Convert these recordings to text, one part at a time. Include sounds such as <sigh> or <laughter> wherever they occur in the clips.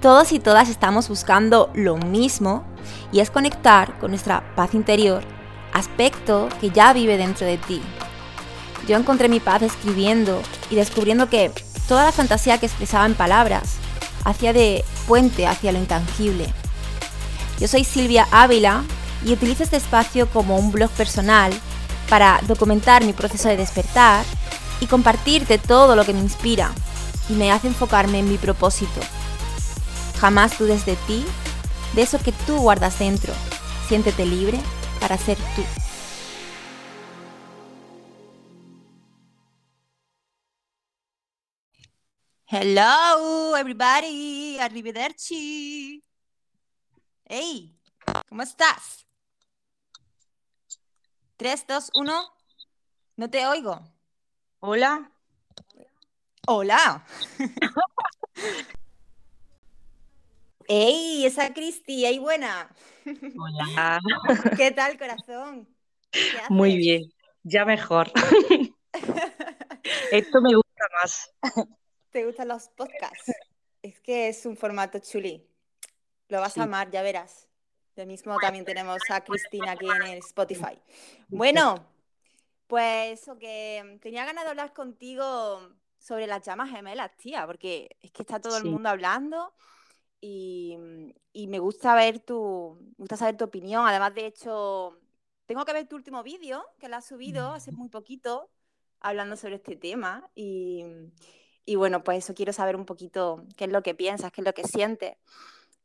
Todos y todas estamos buscando lo mismo y es conectar con nuestra paz interior, aspecto que ya vive dentro de ti. Yo encontré mi paz escribiendo y descubriendo que toda la fantasía que expresaba en palabras hacía de puente hacia lo intangible. Yo soy Silvia Ávila y utilizo este espacio como un blog personal para documentar mi proceso de despertar y compartirte todo lo que me inspira y me hace enfocarme en mi propósito. Jamás dudes de ti, de eso que tú guardas dentro. Siéntete libre para ser tú. Hello, everybody. Arrivederci. Hey, ¿cómo estás? 3, 2, 1. No te oigo. Hola. Hola. ¡Ey! Esa Cristi, ¡ey buena! Hola. ¿Qué tal, corazón? Muy bien, ya mejor. <laughs> Esto me gusta más. ¿Te gustan los podcasts? Es que es un formato chuli. Lo vas a amar, ya verás. Lo mismo también tenemos a Cristina aquí en el Spotify. Bueno, pues eso que tenía ganas de hablar contigo sobre las llamas gemelas, tía, porque es que está todo el mundo hablando y, me gusta ver tu, me gusta saber tu opinión. Además, de hecho, tengo que ver tu último vídeo que lo has subido hace muy poquito hablando sobre este tema y, y, bueno, pues eso quiero saber un poquito qué es lo que piensas, qué es lo que sientes.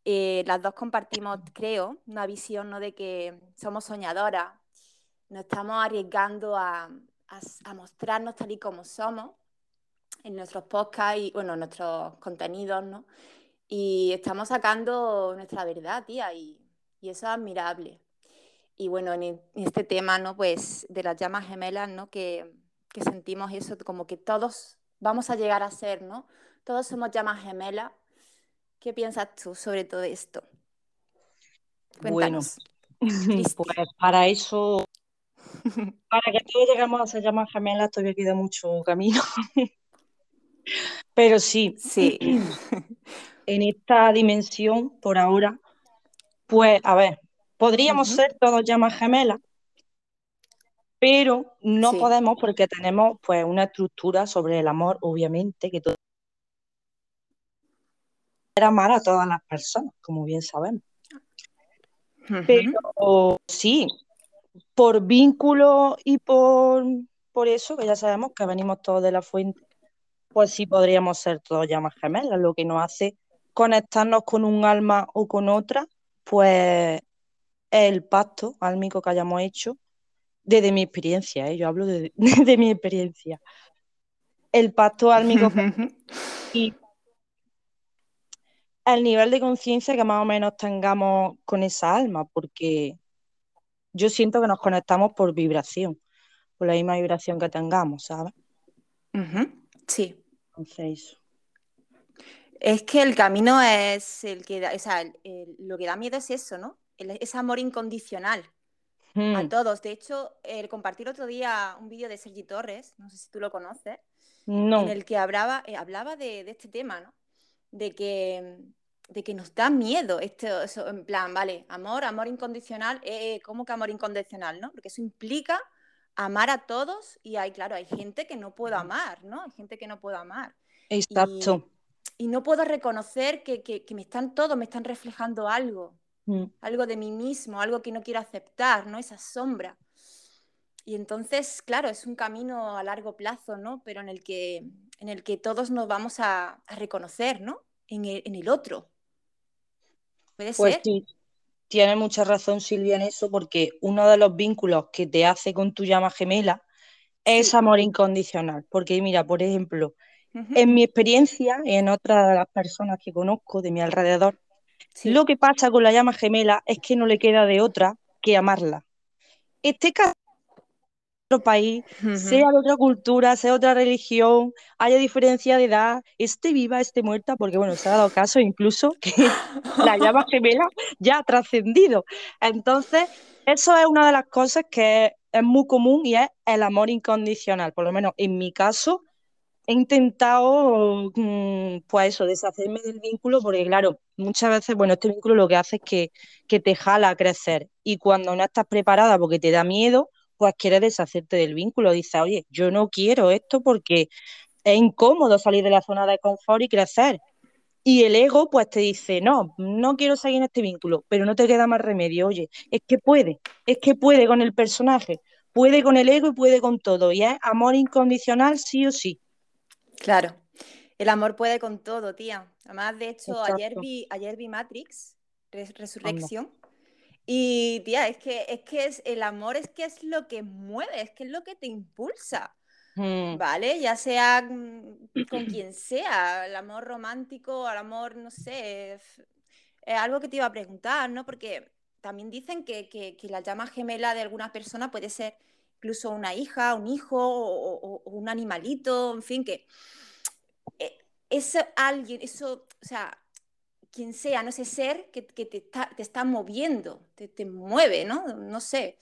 Eh, las dos compartimos, <clears throat> creo, una visión ¿no? de que somos soñadoras, nos estamos arriesgando a, a, a mostrarnos tal y como somos en nuestros podcasts y, bueno, nuestros contenidos, ¿no? Y estamos sacando nuestra verdad, tía, y, y eso es admirable. Y bueno, en, este tema, ¿no? Pues de las llamas gemelas, ¿no? Que, que sentimos eso, como que todos vamos a llegar a ser, ¿no? Todos somos llamas gemelas. ¿Qué piensas tú sobre todo esto? Cuéntanos. Bueno, pues para eso, para que todos lleguemos a ser llamas gemelas, todavía queda mucho camino. <laughs> Pero sí, sí. <clears throat> en esta dimensión, por ahora, pues, a ver, podríamos ser todos llamas gemelas, pero no podemos porque tenemos pues una estructura sobre el amor, obviamente, que todo era amar a todas las personas, como bien sabemos. Pero sí, por vínculo y por, por eso, que ya sabemos que venimos todos de la fuente, pues sí podríamos ser todos llamas gemelas, lo que nos hace conectarnos con un alma o con otra, pues el pacto álmico que hayamos hecho, desde mi experiencia, ¿eh? yo hablo de, <laughs> mi experiencia. El pacto álmico <laughs> y el nivel de conciencia que más o menos tengamos con esa alma, porque yo siento que nos conectamos por vibración, por la misma vibración que tengamos, ¿sabes? Sí. Es que el camino es el que da, o sea, lo que da miedo es eso, ¿no? ese amor incondicional a hmm. todos. De hecho, el compartir otro día un vídeo de Sergi Torres, no sé si tú lo conoces, en el que hablaba, eh, hablaba de, este tema, ¿no? De que, de que nos da miedo, esto, eso, en plan, vale, amor, amor incondicional, eh, ¿cómo que amor incondicional, no? Porque eso implica amar a todos y hay, claro, hay gente que no puedo amar, ¿no? Hay gente que no puedo amar. Exacto. Y, no puedo reconocer que, me están todos, me están reflejando algo, mm. algo de mí mismo, algo que no quiero aceptar, ¿no? Esa sombra. Y entonces, claro, es un camino a largo plazo, ¿no? Pero en el que, en el que todos nos vamos a, reconocer, ¿no? En el, otro. ¿Puede pues ser? Sí tiene mucha razón Silvia en eso, porque uno de los vínculos que te hace con tu llama gemela es amor incondicional. Porque mira, por ejemplo, en mi experiencia y en otras de las personas que conozco de mi alrededor, lo que pasa con la llama gemela es que no le queda de otra que amarla. Este caso país, sea de otra cultura, sea de otra religión, haya diferencia de edad, esté viva, esté muerta, porque bueno, se ha dado caso incluso que <laughs> la llama gemela ya ha trascendido. Entonces, eso es una de las cosas que es muy común y es el amor incondicional. Por lo menos en mi caso, he intentado, mm, pues eso, deshacerme del vínculo, porque claro, muchas veces, bueno, este vínculo lo que hace es que, que te jala a crecer y cuando no estás preparada porque te da miedo, pues quieres deshacerte del vínculo. Dices, oye, yo no quiero esto porque es incómodo salir de la zona de confort y crecer. Y el ego, pues te dice, no, no quiero seguir en este vínculo, pero no te queda más remedio. Oye, es que puede, es que puede con el personaje, puede con el ego y puede con todo. Y es amor incondicional, sí o sí. Claro, el amor puede con todo, tía. Además, de hecho, ayer vi, ayer vi Matrix, Resurrección. Y tía, es que, es que es, el amor es que es lo que mueve, es que es lo que te impulsa. Mm. ¿Vale? Ya sea mm, con quien sea, el amor romántico, el amor, no sé, es algo que te iba a preguntar, ¿no? Porque también dicen que, que, la llama gemela de alguna persona puede ser incluso una hija, un hijo o, un animalito, en fin, que eh, es alguien, eso, o sea, quien sea, no sé, ser que, te, está, te, está, moviendo, te, te mueve, ¿no? No sé.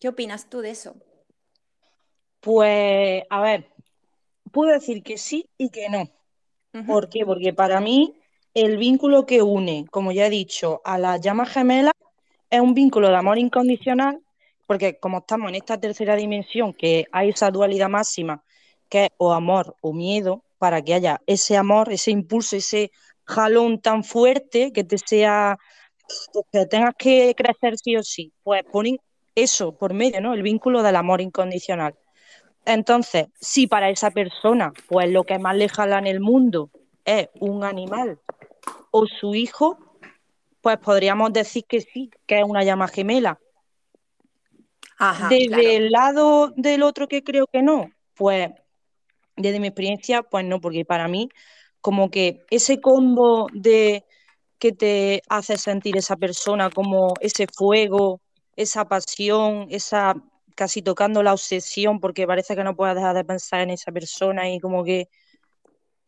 ¿Qué opinas tú de eso? Pues, a ver, puedo decir que sí y que no. ¿Por qué? Porque para mí el vínculo que une, como ya he dicho, a las llamas gemelas es un vínculo de amor incondicional, porque como estamos en esta tercera dimensión, que hay esa dualidad máxima, que es o amor o miedo, para que haya ese amor, ese impulso, ese jalón tan fuerte que te sea, que tengas que crecer sí o sí, pues ponen eso por medio, ¿no? El vínculo del amor incondicional. Entonces, si para esa persona, pues lo que más le jala en el mundo es un animal o su hijo, pues podríamos decir que sí, que es una llama gemela. desde el lado del otro que creo que no, pues desde mi experiencia, pues no, porque para mí, como que ese combo de que te hace sentir esa persona, como ese fuego, esa pasión, esa casi tocando la obsesión porque parece que no puedes dejar de pensar en esa persona y como que,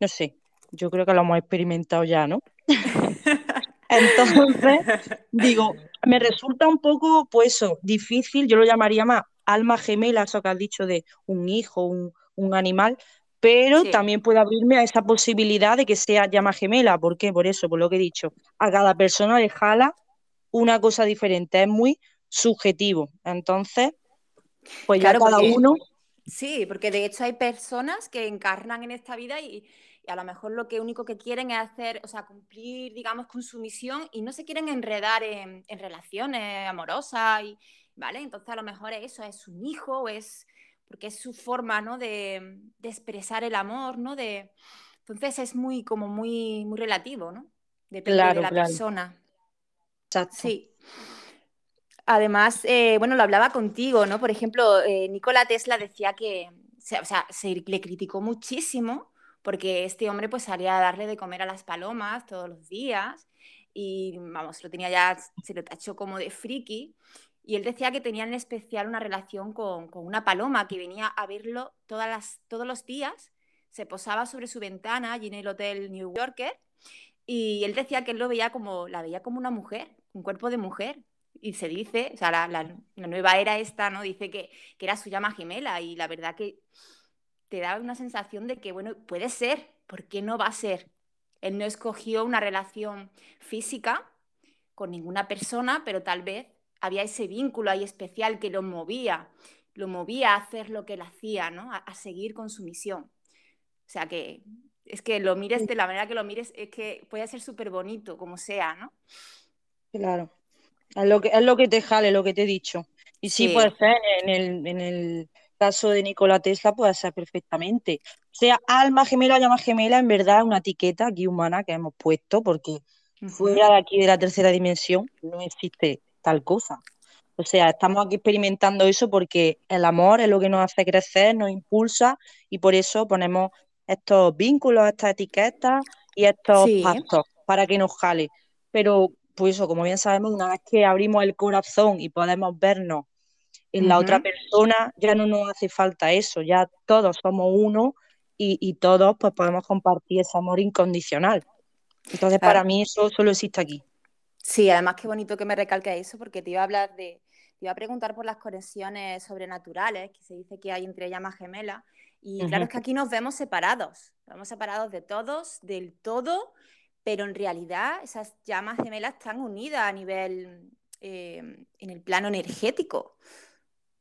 no sé, yo creo que lo hemos experimentado ya, ¿no? <laughs> Entonces, digo, me resulta un poco, pues eso, difícil, yo lo llamaría más alma gemela, eso que has dicho de un hijo, un, animal, pero también puede abrirme a esa posibilidad de que sea llama gemela. ¿Por qué? Por eso, por lo que he dicho. A cada persona le jala una cosa diferente, es muy subjetivo. Entonces, pues ya cada uno. Sí, porque de hecho hay personas que encarnan en esta vida y, a lo mejor lo que único que quieren es hacer, o sea, cumplir, digamos, con su misión y no se quieren enredar en, relaciones amorosas, y, ¿vale? Entonces a lo mejor eso es un hijo o es porque es su forma, ¿no? De, expresar el amor, ¿no? De, entonces es muy, como muy, muy relativo, ¿no? Depende de la persona. Exacto. Sí. Además, eh, bueno, lo hablaba contigo, ¿no? Por ejemplo, eh, Nikola Tesla decía que, o sea, se le criticó muchísimo porque este hombre pues salía a darle de comer a las palomas todos los días y, vamos, lo tenía ya, se lo tachó como de friki. Y él decía que tenía en especial una relación con, con una paloma que venía a verlo todas las, todos los días, se posaba sobre su ventana allí en el hotel New Yorker y él decía que él lo veía como, la veía como una mujer, un cuerpo de mujer, y se dice, o sea, la, nueva era esta, ¿no? Dice que, era su llama gemela y la verdad que te da una sensación de que, bueno, puede ser, ¿por qué no va a ser? Él no escogió una relación física con ninguna persona, pero tal vez había ese vínculo ahí especial que lo movía, lo movía a hacer lo que él hacía, ¿no? A, seguir con su misión. O sea que es que lo mires de la manera que lo mires, es que puede ser súper bonito, como sea, ¿no? Claro. Es lo que, es lo que te jale, lo que te he dicho. Y sí, puede ser, en el, en el caso de Nikola Tesla puede ser perfectamente. O sea, alma gemela, llama gemela, en verdad es una etiqueta aquí humana que hemos puesto, porque fuera de aquí de la tercera dimensión no existe tal cosa. O sea, estamos aquí experimentando eso porque el amor es lo que nos hace crecer, nos impulsa y por eso ponemos estos vínculos, estas etiquetas y estos pactos para que nos jale. Pero pues eso, como bien sabemos, una vez que abrimos el corazón y podemos vernos en la otra persona, ya no nos hace falta eso, ya todos somos uno y, todos pues podemos compartir ese amor incondicional. Entonces, para mí eso solo existe aquí. Sí, además qué bonito que me recalque eso, porque te iba a hablar de, te iba a preguntar por las conexiones sobrenaturales que se dice que hay entre llamas gemelas. Y claro, es que aquí nos vemos separados, vemos separados de todos, del todo, pero en realidad esas llamas gemelas están unidas a nivel, em, en el plano energético,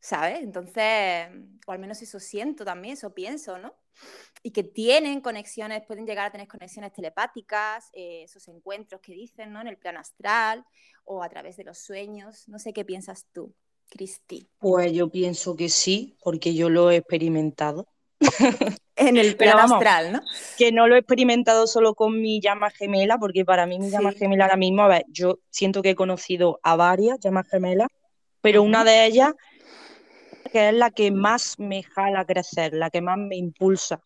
¿sabes? Entonces, o al menos eso siento también, eso pienso, ¿no? Y que tienen conexiones, pueden llegar a tener conexiones telepáticas, eh, esos encuentros que dicen, ¿no? En el plano astral o a través de los sueños. No sé qué piensas tú, Cristi. Pues yo pienso que sí, porque yo lo he experimentado. <laughs> en el <laughs> plano astral, ¿no? Que no lo he experimentado solo con mi llama gemela, porque para mí mi llama gemela ahora mismo, a ver, yo siento que he conocido a varias llamas gemelas, pero una de ellas que es la que más me jala crecer, la que más me impulsa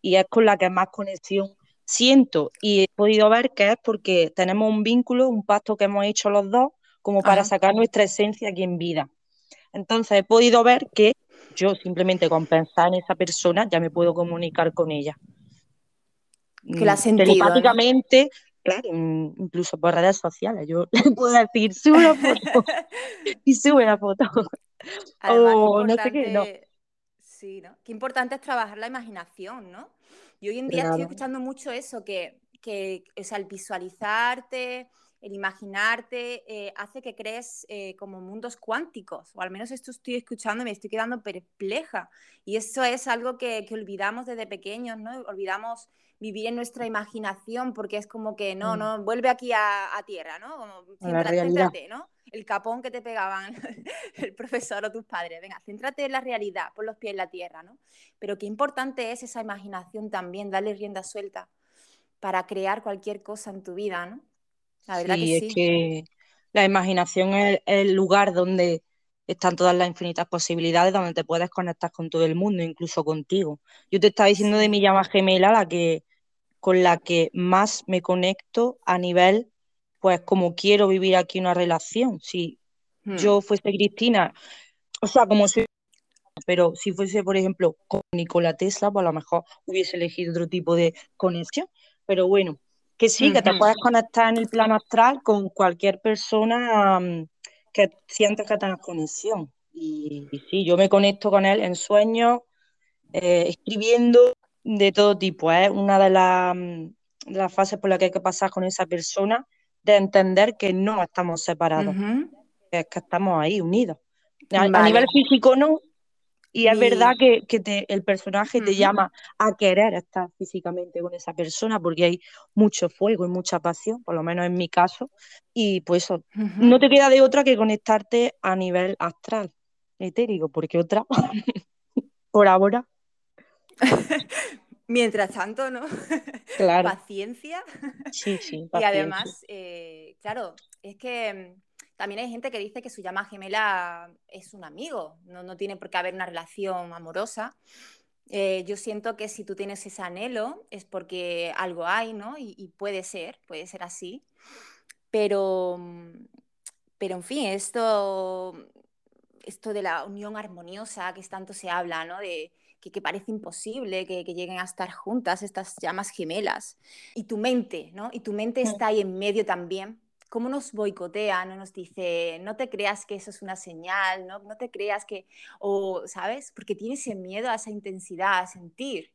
y es con la que más conexión siento y he podido ver que es porque tenemos un vínculo, un pacto que hemos hecho los dos como para sacar nuestra esencia aquí en vida. Entonces he podido ver que yo simplemente con pensar en esa persona ya me puedo comunicar con ella. Que la mm, sentido, Telepáticamente, claro, incluso por redes sociales. Yo <laughs> le puedo decir, sube una foto <laughs> <laughs> y sube la foto. <laughs> o no sé qué, no. Sí, ¿no? Qué importante es trabajar la imaginación, ¿no? Y hoy en día estoy escuchando mucho eso, que, que o sea, el visualizarte, el imaginarte eh, hace que crees eh, como mundos cuánticos, o al menos esto estoy escuchando y me estoy quedando perpleja. Y eso es algo que, que olvidamos desde pequeños, ¿no? Olvidamos vivir en nuestra imaginación porque es como que no, mm. no, vuelve aquí a, tierra, ¿no? Como, ¿no? El capón que te pegaban <laughs> el profesor o tus padres. Venga, céntrate en la realidad, pon los pies en la tierra, ¿no? Pero qué importante es esa imaginación también, darle rienda suelta para crear cualquier cosa en tu vida, ¿no? La verdad sí, que sí. es que la imaginación es el lugar donde están todas las infinitas posibilidades, donde te puedes conectar con todo el mundo, incluso contigo. Yo te estaba diciendo de mi llama gemela, la que con la que más me conecto a nivel, pues como quiero vivir aquí una relación. Si hmm. yo fuese Cristina, o sea, como soy, pero si fuese, por ejemplo, con Nikola Tesla, pues a lo mejor hubiese elegido otro tipo de conexión. Pero bueno, que sí, que te puedes conectar en el plano astral con cualquier persona mm, que sientes que tengas conexión. Y, sí, yo me conecto con él en sueños, eh, escribiendo de todo tipo. Es una de, mm, de, las fases por las que hay que pasar con esa persona, de entender que no estamos separados, es que estamos ahí unidos. a nivel físico no, y es verdad que, el personaje te llama a querer estar físicamente con esa persona porque hay mucho fuego y mucha pasión, por lo menos en mi caso, y pues no te queda de otra que conectarte a nivel astral, etérico, porque otra, <laughs> por ahora. <laughs> Mientras tanto, ¿no? <laughs> Claro. Paciencia. Sí, sí. <laughs> Y además, eh, claro, es que también hay gente que dice que su llama gemela es un amigo, no, tiene por qué haber una relación amorosa. Eh, yo siento que si tú tienes ese anhelo es porque algo hay, ¿no? Y, puede ser, puede ser así. Pero, pero en fin, esto, esto de la unión armoniosa que tanto se habla, ¿no? De, que, parece imposible que, que, lleguen a estar juntas estas llamas gemelas. Y tu mente, ¿no? Y tu mente mm. está ahí en medio también cómo nos boicotea, no nos dice, no te creas que eso es una señal, no, no te creas que, o, ¿sabes? Porque tiene ese miedo a esa intensidad, a sentir.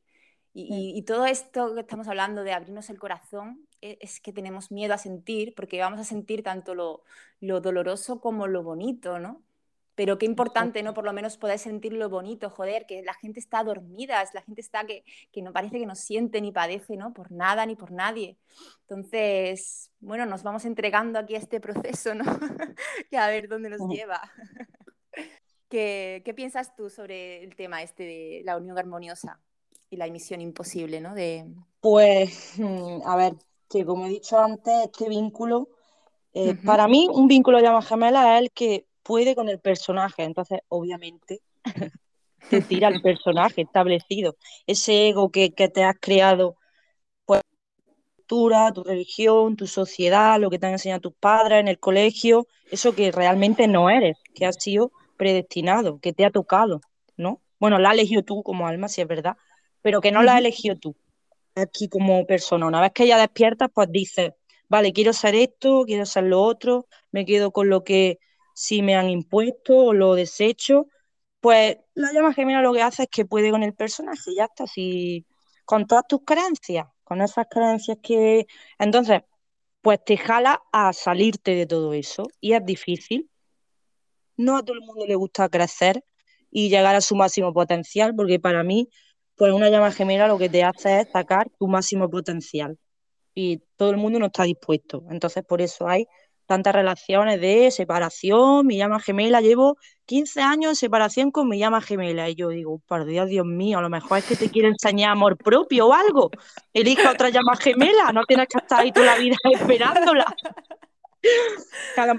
Y, todo esto que estamos hablando de abrirnos el corazón e, es, que tenemos miedo a sentir, porque vamos a sentir tanto lo, lo doloroso como lo bonito, ¿no? Pero qué importante, ¿no? Por lo menos poder sentir lo bonito, joder, que la gente está dormida, la gente está que, que no parece que no siente ni padece, ¿no? Por nada ni por nadie. Entonces, bueno, nos vamos entregando aquí a este proceso, ¿no? <laughs> y a ver dónde nos lleva. <laughs> ¿Qué, ¿Qué, piensas tú sobre el tema este de la unión armoniosa y la emisión imposible, ¿no? De... Pues, mm, a ver, que como he dicho antes, este vínculo, eh, para mí un vínculo de llama gemela es el que puede con el personaje, entonces obviamente <laughs> te tira el personaje establecido, ese ego que, te has creado, pues tu tu religión, tu sociedad, lo que te han enseñado tus padres en el colegio, eso que realmente no eres, que has sido predestinado, que te ha tocado, ¿no? Bueno, la has elegido tú como alma, si es verdad, pero que no la has elegido tú aquí como persona. Una vez que ya despiertas, pues dices, vale, quiero ser esto, quiero ser lo otro, me quedo con lo que si me han impuesto o lo desecho, Pues la llama gemela lo que hace es que puede con el personaje, ya está, así, con todas tus creencias, con esas creencias que... Entonces, pues te jala a salirte de todo eso y es difícil. No a todo el mundo le gusta crecer y llegar a su máximo potencial, porque para mí, pues una llama gemela lo que te hace es sacar tu máximo potencial y todo el mundo no está dispuesto. Entonces, por eso hay tantas relaciones de separación, mi llama gemela, llevo 15 años en separación con mi llama gemela. Y yo digo, por Dios, Dios mío, a lo mejor es que te quiere enseñar amor propio o algo. Elija otra llama gemela, no tienes que estar ahí toda la vida <laughs> esperándola.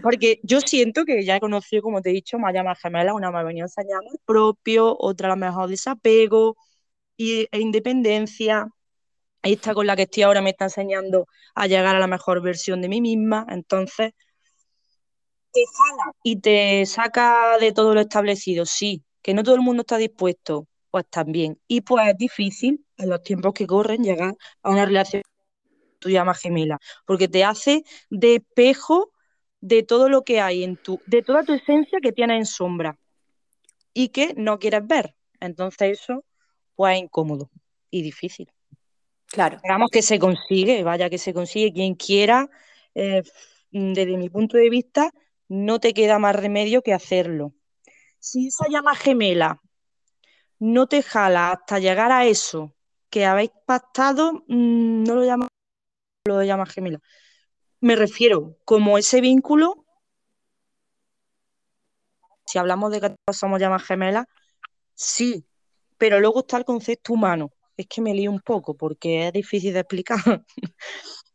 porque yo siento que ya he conocido, como te he dicho, más llamas gemelas, una me ha venido a enseñar amor propio, otra a lo mejor desapego e independencia. Esta con la que estoy ahora me está enseñando a llegar a la mejor versión de mí misma. Entonces, te jala y te saca de todo lo establecido, sí, que no todo el mundo está dispuesto, pues también. Y pues es difícil en los tiempos que corren llegar a una relación tu llama gemela, porque te hace de espejo de todo lo que hay en tu, de toda tu esencia que tienes en sombra y que no quieres ver. Entonces eso pues es incómodo y difícil. Claro. Digamos que se consigue, vaya que se consigue quien quiera, eh, desde mi punto de vista, no te queda más remedio que hacerlo. Si esa llama gemela no te jala hasta llegar a eso que habéis pactado, mm, no lo llama, lo llama gemela. Me refiero como ese vínculo, si hablamos de que somos llamas gemelas, sí, pero luego está el concepto humano. Es que me lío un poco porque es difícil de explicar. <laughs>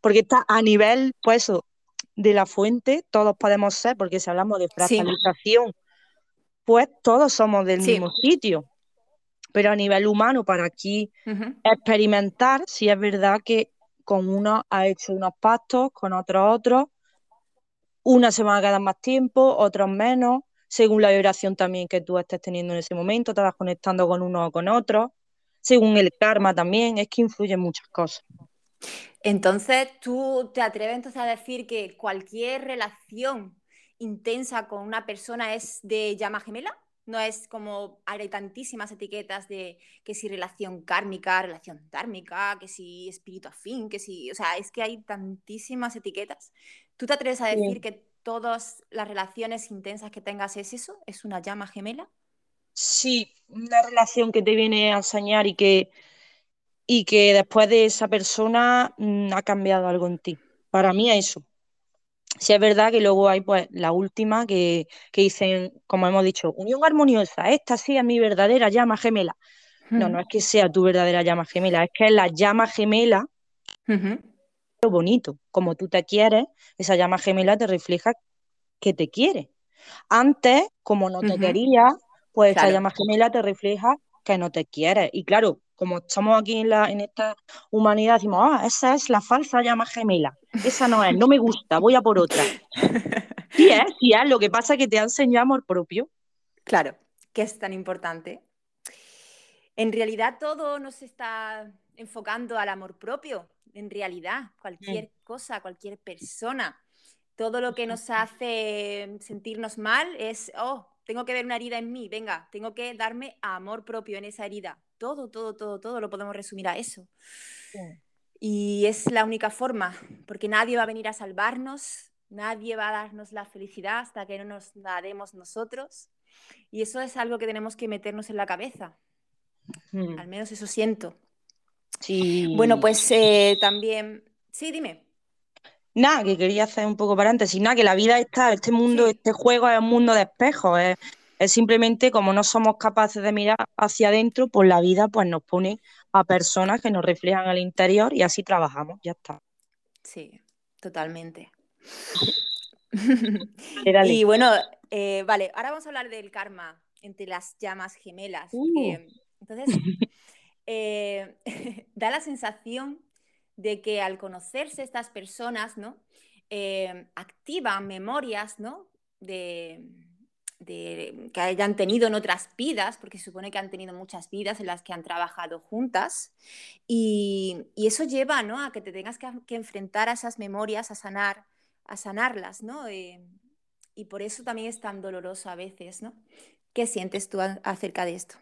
porque está a nivel, pues de la fuente, todos podemos ser, porque si hablamos de fractalización, pues todos somos del mismo sitio. Pero a nivel humano, para aquí experimentar, si es verdad que con uno ha hecho unos pactos, con otros otros. Una se van a quedar más tiempo, otros menos, según la vibración también que tú estés teniendo en ese momento, te vas conectando con uno o con otro, según el karma también, es que influyen muchas cosas. Entonces, ¿tú te atreves entonces a decir que cualquier relación intensa con una persona es de llama gemela? No es como hay tantísimas etiquetas de que si relación kármica, relación tármica, que si espíritu afín, que si, o sea, es que hay tantísimas etiquetas. ¿Tú te atreves a decir que todas las relaciones intensas que tengas es eso? ¿Es una llama gemela? Sí, una relación que te viene a enseñar y que y que después de esa persona mm, ha cambiado algo en ti. Para mí es eso. Si es verdad que luego hay pues la última que, dicen, como hemos dicho, unión armoniosa, esta sí es mi verdadera llama gemela. No, no es que sea tu verdadera llama gemela, es que es la llama gemela lo bonito. Como tú te quieres, esa llama gemela te refleja que te quiere. Antes, como no te quería, pues esa llama gemela te refleja que no te quiere. Y claro, como estamos aquí en, la, en esta humanidad, decimos, ah, esa es la falsa llama gemela, esa no es, no me gusta, voy a por otra. <laughs> Sí es, sí es, lo que pasa es que te ha enseñado amor propio. Claro, que es tan importante. En realidad todo nos está enfocando al amor propio, en realidad, cualquier mm. cosa, cualquier persona. Todo lo que nos hace sentirnos mal es, oh, tengo que ver una herida en mí, venga, tengo que darme amor propio en esa herida todo, todo, todo, todo lo podemos resumir a eso. Y es la única forma, porque nadie va a venir a salvarnos, nadie va a darnos la felicidad hasta que no nos la demos nosotros. Y eso es algo que tenemos que meternos en la cabeza. Hmm. Al menos eso siento. Sí. Bueno, pues eh, también... Sí, dime. Nada, que quería hacer un poco para antes. Y nada, que la vida está, este mundo, este juego es un mundo de espejos. Es, es simplemente como no somos capaces de mirar hacia adentro, pues la vida pues nos pone a personas que nos reflejan al interior y así trabajamos, ya está. Sí, totalmente. <laughs> y bueno, eh, vale, ahora vamos a hablar del karma entre las llamas gemelas. Uh. entonces, eh, <laughs> da la sensación de que al conocerse estas personas, ¿no? Eh, activan memorias, ¿no? De, que hayan tenido en otras vidas, porque se supone que han tenido muchas vidas en las que han trabajado juntas, y, eso lleva ¿no? a que te tengas que, enfrentar a esas memorias, a sanar, a sanarlas, ¿no? Eh, y por eso también es tan doloroso a veces, ¿no? ¿Qué sientes tú acerca de esto?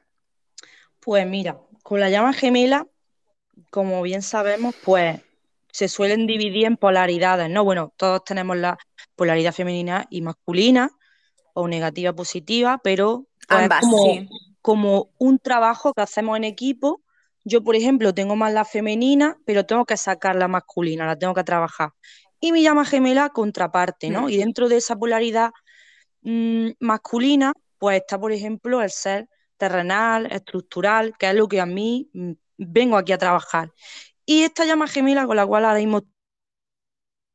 Pues mira, con la llama gemela, como bien sabemos, pues se suelen dividir en polaridades, ¿no? Bueno, todos tenemos la polaridad femenina y masculina, o negativa positiva, pero pues, Ambas, como, sí. como un trabajo que hacemos en equipo. Yo, por ejemplo, tengo más la femenina, pero tengo que sacar la masculina, la tengo que trabajar. Y mi llama gemela contraparte, ¿no? Mm. Y dentro de esa polaridad mm, masculina, pues está, por ejemplo, el ser terrenal, estructural, que es lo que a mí mm, vengo aquí a trabajar. Y esta llama gemela con la cual ahora mismo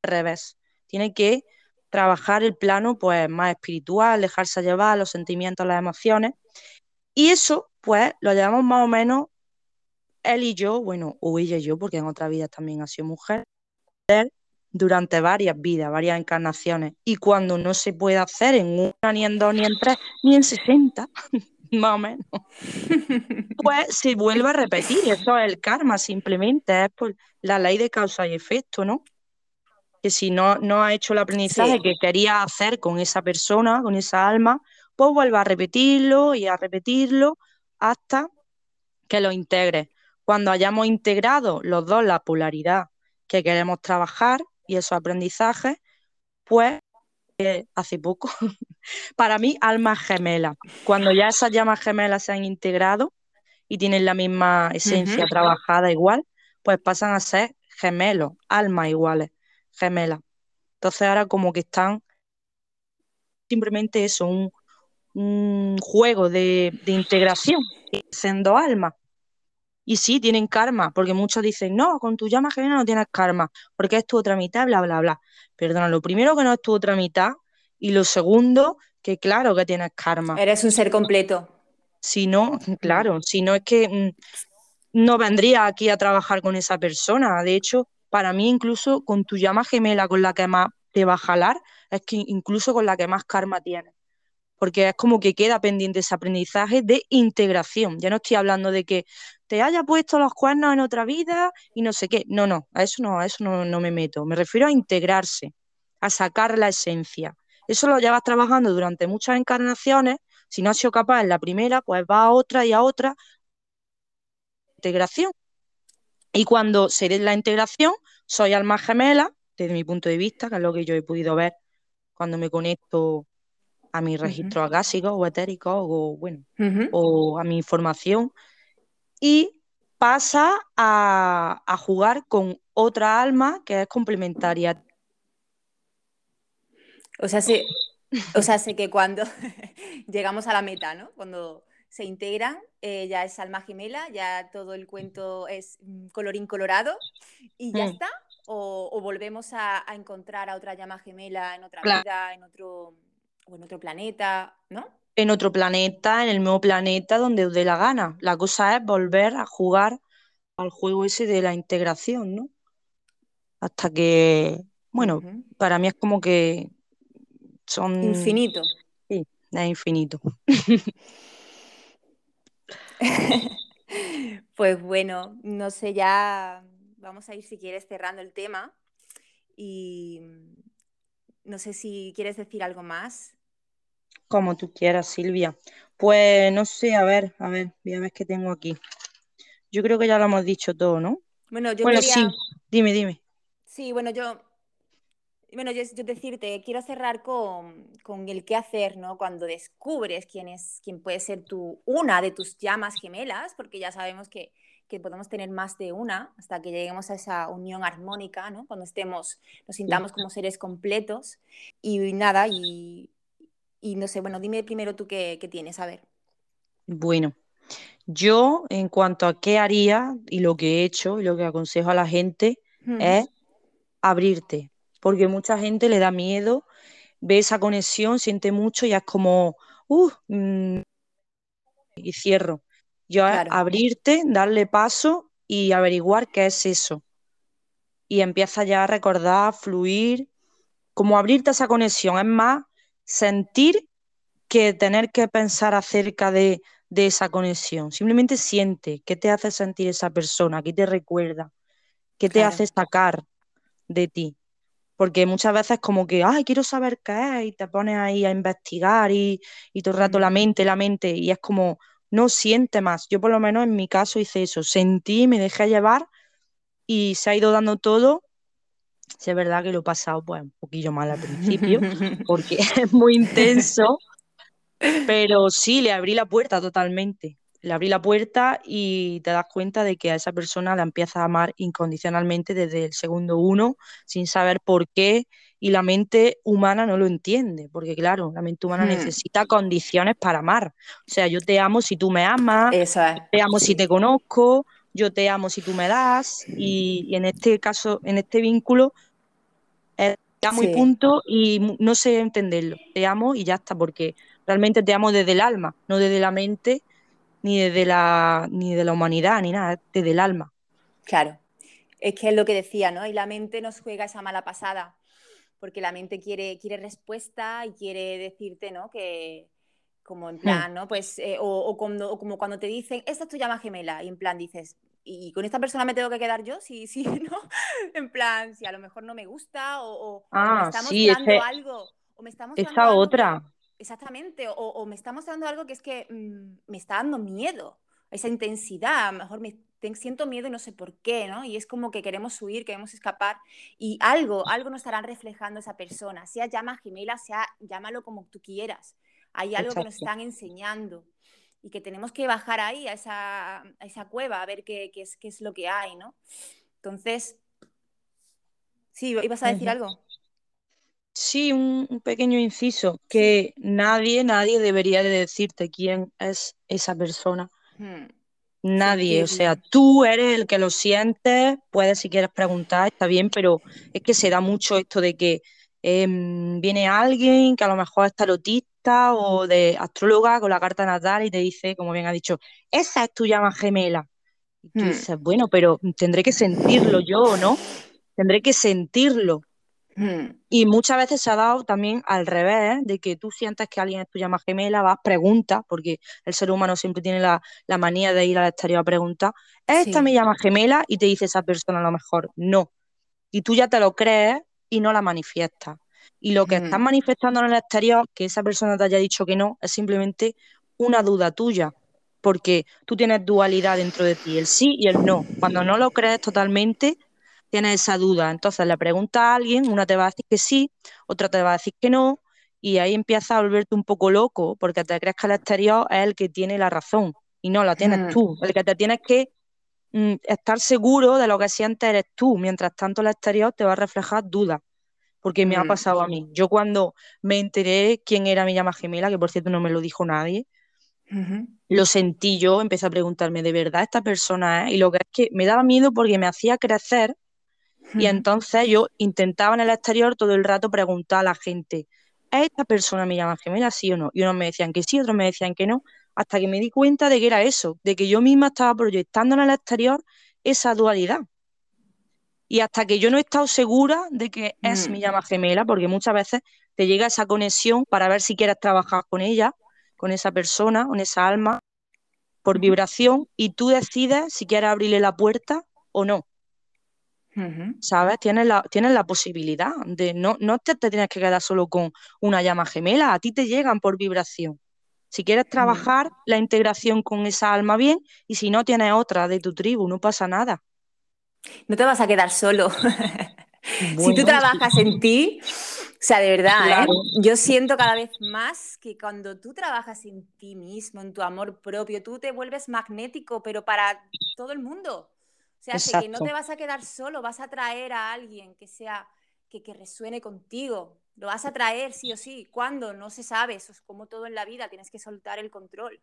revés. Tiene que trabajar el plano pues más espiritual, dejarse llevar los sentimientos, las emociones. Y eso pues lo llevamos más o menos él y yo, bueno, o ella y yo, porque en otra vida también ha sido mujer, durante varias vidas, varias encarnaciones. Y cuando no se puede hacer en una, ni en dos, ni en tres, ni en sesenta, <laughs> <laughs> más o menos, pues se vuelve a repetir. Eso es el karma, simplemente es por la ley de causa y efecto, ¿no? Que si no, no ha hecho el aprendizaje Sí. que quería hacer con esa persona, con esa alma, pues vuelve a repetirlo y a repetirlo hasta que lo integre. Cuando hayamos integrado los dos la polaridad que queremos trabajar y esos aprendizajes, pues hace poco, <laughs> para mí, almas gemelas. Cuando ya esas llamas gemelas se han integrado y tienen la misma esencia trabajada igual, pues pasan a ser gemelos, almas iguales, gemelas. Entonces ahora como que están simplemente eso, un, un juego de, de integración, siendo almas. Y sí, tienen karma, porque muchos dicen, no, con tu llama gemela no tienes karma, porque es tu otra mitad, bla, bla, bla. Perdona, lo primero que no es tu otra mitad, y lo segundo, que claro que tienes karma. Eres un ser completo. Si no, claro, si no es que mm, no vendría aquí a trabajar con esa persona. De hecho, para mí incluso con tu llama gemela con la que más te va a jalar, es que incluso con la que más karma tienes. Porque es como que queda pendiente ese aprendizaje de integración. Ya no estoy hablando de que te haya puesto los cuernos en otra vida y no sé qué. No, no, a eso no, a eso no, no me meto. Me refiero a integrarse, a sacar la esencia. Eso lo llevas trabajando durante muchas encarnaciones. Si no has sido capaz en la primera, pues va a otra y a otra integración. Y cuando se dé la integración, soy alma gemela, desde mi punto de vista, que es lo que yo he podido ver cuando me conecto a mis registros acásicos o etéricos o bueno, o a mi información y pasa a, a jugar con otra alma que es complementaria. O sea, sé, o sea, sé que cuando <laughs> llegamos a la meta, ¿no? Cuando se integran, eh, ya es alma gemela, ya todo el cuento es mm, colorín colorado y ya Mm. está. O, o volvemos a, a encontrar a otra llama gemela en otra Claro. vida, en otro, o en otro planeta, ¿no? En otro planeta, en el nuevo planeta donde os dé la gana. La cosa es volver a jugar al juego ese de la integración, ¿no? Hasta que, bueno, para mí es como que son... Infinito. Sí, es infinito. <laughs> Pues bueno, no sé, ya vamos a ir si quieres cerrando el tema y no sé si quieres decir algo más. Como tú quieras, Silvia. Pues no sé, a ver, a ver, voy a ver qué tengo aquí. Yo creo que ya lo hemos dicho todo, ¿no? Bueno, yo Bueno, quería, sí, dime, dime. sí, bueno, yo, bueno, yo, yo decirte, quiero cerrar con, con el qué hacer, ¿no? Cuando descubres quién es, quién puede ser tu, una de tus llamas gemelas, porque ya sabemos que, que podemos tener más de una hasta que lleguemos a esa unión armónica, ¿no? Cuando estemos, nos sintamos como seres completos y nada, y, y no sé, bueno, dime primero tú qué, qué tienes, a ver. Bueno, yo en cuanto a qué haría y lo que he hecho y lo que aconsejo a la gente es abrirte, porque mucha gente le da miedo, ve esa conexión, siente mucho y es como, uh, mm, y cierro. Yo Claro. abrirte, darle paso y averiguar qué es eso. Y empieza ya a recordar, fluir, como abrirte a esa conexión, es más sentir que tener que pensar acerca de, de esa conexión. Simplemente siente qué te hace sentir esa persona, qué te recuerda, qué te Claro. hace sacar de ti. porque muchas veces como que, ay, quiero saber qué es, y te pones ahí a investigar y, y todo el rato la mente, la mente, y es como, no siente más. Yo por lo menos en mi caso hice eso, sentí, me dejé llevar y se ha ido dando todo. Si es verdad que lo he pasado pues un poquillo mal al principio, <laughs> porque <laughs> es muy intenso, pero sí, le abrí la puerta totalmente. Le abrí la puerta y te das cuenta de que a esa persona la empiezas a amar incondicionalmente desde el segundo uno, sin saber por qué, y la mente humana no lo entiende, porque claro, la mente humana hmm. necesita condiciones para amar. O sea, yo te amo si tú me amas, te amo si te conozco, yo te amo si tú me das, y, en este caso, en este vínculo, es te amo y punto, y no sé entenderlo, te amo y ya está, porque realmente te amo desde el alma, no desde la mente, ni desde la, ni de la humanidad, ni nada, desde el alma. Claro, es que es lo que decía, ¿no? Y la mente nos juega esa mala pasada porque la mente quiere, quiere respuesta y quiere decirte, ¿no? Que como en hmm. plan, ¿no? Pues, eh, o, cuando, como cuando te dicen, esta es tu llama gemela, y en plan dices, ¿y con esta persona me tengo que quedar yo? Sí, sí, <laughs> ¿no? En plan, si a lo mejor no me gusta, o, ah, me está mostrando algo, o me está mostrando esa otra. Exactamente, o, me está mostrando algo que es que mm, me está dando miedo, esa intensidad, a lo mejor me siento miedo y no sé por qué, ¿no? Y es como que queremos huir, queremos escapar y algo, algo nos estarán reflejando esa persona, sea llama gemela, sea llámalo como tú quieras. Hay algo que nos están enseñando y que tenemos que bajar ahí a esa, esa cueva a ver qué, qué, es, qué es lo que hay, ¿no? Entonces, sí, ¿ibas a decir algo? Sí, un, pequeño inciso, que nadie, nadie debería de decirte quién es esa persona. Hmm. Nadie, o sea, tú eres el que lo sientes, puedes si quieres preguntar, está bien, pero es que se da mucho esto de que em, viene alguien que a lo mejor es tarotista o de astróloga con la carta natal y te dice, como bien ha dicho, esa es tu llama gemela. Y tú hmm. dices, bueno, pero tendré que sentirlo yo, ¿no? Tendré que sentirlo. Hmm. Y muchas veces se ha dado también al revés, de que tú sientes que alguien es tu llama gemela, vas, pregunta, porque el ser humano siempre tiene la, manía de ir al exterior a preguntar, ¿esta me llama gemela? Y te dice esa persona a lo mejor, no. Y tú ya te lo crees y no la manifiestas. Y lo que estás hmm. manifestando en el exterior, que esa persona te haya dicho que no, es simplemente una duda tuya, porque tú tienes dualidad dentro de ti, el sí y el no. Cuando no lo crees totalmente, tienes esa duda. Entonces le preguntas a alguien, una te va a decir que sí, otra te va a decir que no, y ahí empiezas a volverte un poco loco, porque te crees que el exterior es el que tiene la razón, y no la tienes mm. tú. El que te tienes que mm, estar seguro de lo que sientes eres tú, mientras tanto el exterior te va a reflejar dudas. Porque me ha mm. pasado a mí. Yo cuando me enteré quién era mi llama gemela, que por cierto no me lo dijo nadie, lo sentí yo, empecé a preguntarme, ¿de verdad esta persona es? Y lo que es que me daba miedo porque me hacía crecer y entonces yo intentaba en el exterior todo el rato preguntar a la gente, ¿es esta persona me llama gemela, sí o no? Y unos me decían que sí, otros me decían que no, hasta que me di cuenta de que era eso, de que yo misma estaba proyectando en el exterior esa dualidad. Y hasta que yo no he estado segura de que es mi mm. llama gemela, porque muchas veces te llega esa conexión para ver si quieres trabajar con ella, con esa persona, con esa alma, por vibración, y tú decides si quieres abrirle la puerta o no. ¿Sabes? Tienes la, tienes la posibilidad de no, no te, tienes que quedar solo con una llama gemela, a ti te llegan por vibración. Si quieres trabajar la integración con esa alma bien y si no tienes otra de tu tribu, no pasa nada. No te vas a quedar solo. <laughs> si tú trabajas en ti, o sea, de verdad, ¿eh? yo siento cada vez más que cuando tú trabajas en ti mismo, en tu amor propio, tú te vuelves magnético, pero para todo el mundo. O sea, que no te vas a quedar solo, vas a traer a alguien que sea, que, que resuene contigo. Lo vas a traer sí o sí. ¿Cuándo? No se sabe. Eso es como todo en la vida. Tienes que soltar el control.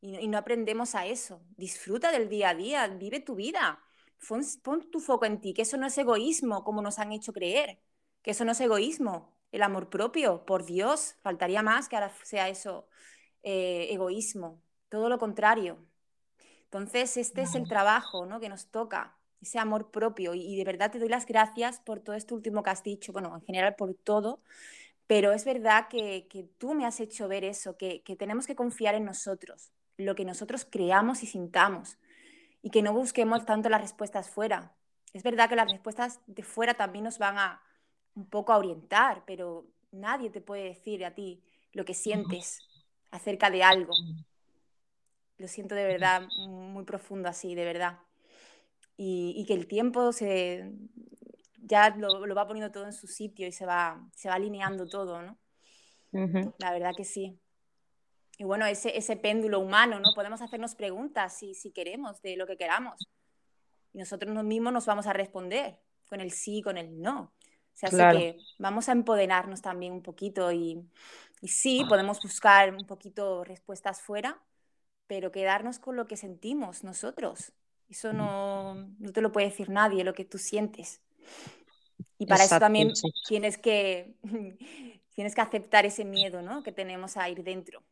Y, no aprendemos a eso. Disfruta del día a día. Vive tu vida. Pon, tu foco en ti. Que eso no es egoísmo, como nos han hecho creer. Que eso no es egoísmo. El amor propio, por Dios, faltaría más que ahora sea eso eh, egoísmo. Todo lo contrario. Entonces, este es el trabajo ¿no? que nos toca, ese amor propio. Y, de verdad te doy las gracias por todo esto último que has dicho, bueno, en general por todo, pero es verdad que, tú me has hecho ver eso, que, tenemos que confiar en nosotros, lo que nosotros creamos y sintamos, y que no busquemos tanto las respuestas fuera. Es verdad que las respuestas de fuera también nos van a, un poco a orientar, pero nadie te puede decir a ti lo que sientes acerca de algo. Lo siento de verdad, muy profundo así, de verdad. Y, que el tiempo se, ya lo, va poniendo todo en su sitio y se va, se va alineando todo, ¿no? La verdad que sí. Y bueno, ese, ese péndulo humano, ¿no? Podemos hacernos preguntas si, si queremos, de lo que queramos. Y nosotros mismos nos vamos a responder con el sí, con el no. O sea, así que vamos a empoderarnos también un poquito y, y sí, podemos buscar un poquito respuestas fuera, pero quedarnos con lo que sentimos nosotros. Eso no, no te lo puede decir nadie, lo que tú sientes. Y para eso también tienes, que, <laughs> tienes que aceptar ese miedo ¿no? que tenemos a ir dentro.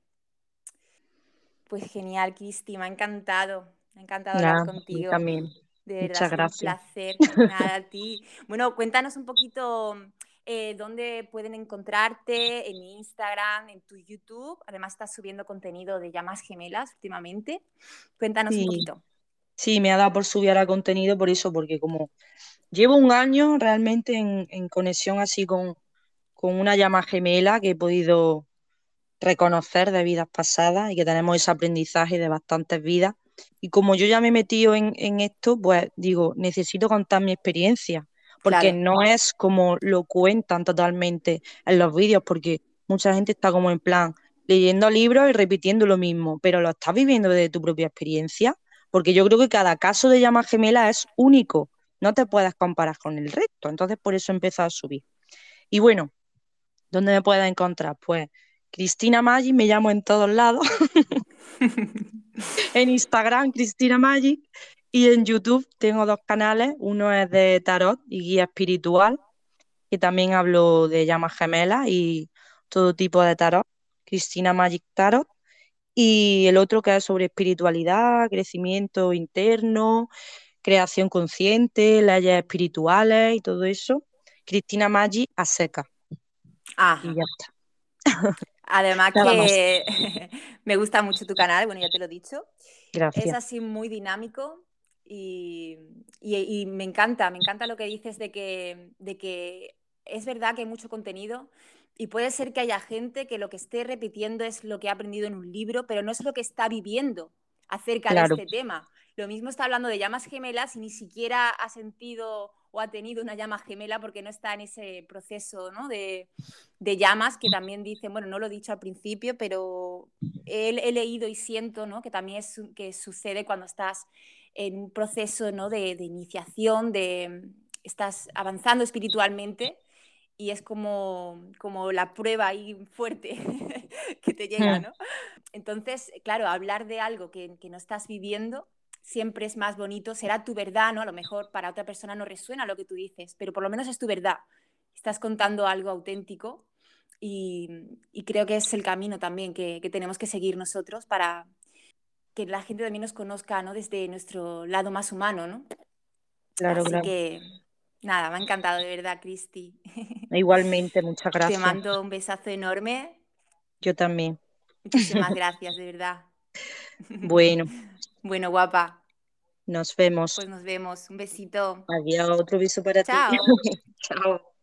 Pues genial, Cristi, me ha encantado. Me ha encantado hablar contigo. También. De verdad, Muchas gracias. un placer. Nada, a ti. Bueno, cuéntanos un poquito eh, dónde pueden encontrarte en Instagram, en tu YouTube. Además, estás subiendo contenido de llamas gemelas últimamente. Cuéntanos un poquito. Sí, me ha dado por subir a contenido por eso, porque como llevo un año realmente en, conexión así con, con una llama gemela que he podido reconocer de vidas pasadas y que tenemos ese aprendizaje de bastantes vidas y como yo ya me he metido en, esto, pues digo, necesito contar mi experiencia, porque no es como lo cuentan totalmente en los vídeos, porque mucha gente está como en plan leyendo libros y repitiendo lo mismo, pero lo estás viviendo desde tu propia experiencia, porque yo creo que cada caso de llama gemela es único, no te puedes comparar con el resto, entonces por eso he empezado a subir. Y bueno, ¿dónde me puedes encontrar? Pues Cristina Maggi, me llamo en todos lados. <laughs> <laughs> en Instagram, Cristina Magic. Y en YouTube tengo dos canales. Uno es de tarot y guía espiritual, que también hablo de llamas gemelas y todo tipo de tarot. Cristina Magic Tarot. Y el otro que es sobre espiritualidad, crecimiento interno, creación consciente, leyes espirituales y todo eso. Cristina Magic a seca. Y ya está. Además que <laughs> me gusta mucho tu canal, bueno, ya te lo he dicho. Gracias. Es así muy dinámico y, me encanta, me encanta lo que dices de que, de que es verdad que hay mucho contenido y puede ser que haya gente que lo que esté repitiendo es lo que ha aprendido en un libro, pero no es lo que está viviendo acerca de este tema. Lo mismo está hablando de llamas gemelas y ni siquiera ha sentido o ha tenido una llama gemela porque no está en ese proceso de, llamas que también dicen, bueno, no lo he dicho al principio, pero he, leído y siento ¿no? que también es que sucede cuando estás en un proceso ¿no? de, iniciación, de estás avanzando espiritualmente y es como, como la prueba ahí fuerte <laughs> que te llega, hmm. ¿no? Entonces, claro, hablar de algo que, que no estás viviendo siempre es más bonito, será tu verdad, ¿no? A lo mejor para otra persona no resuena lo que tú dices, pero por lo menos es tu verdad. Estás contando algo auténtico y, creo que es el camino también que, tenemos que seguir nosotros para que la gente también nos conozca, ¿no? Desde nuestro lado más humano, ¿no? Claro, Así que nada, me ha encantado de verdad, Cristi. <laughs> Igualmente, muchas gracias. Te mando un besazo enorme. Yo también. Muchísimas <laughs> gracias, de verdad. Bueno. <laughs> Bueno, guapa. Nos vemos. Pues nos vemos. Un besito. Adiós, otro beso para Chao. Chao.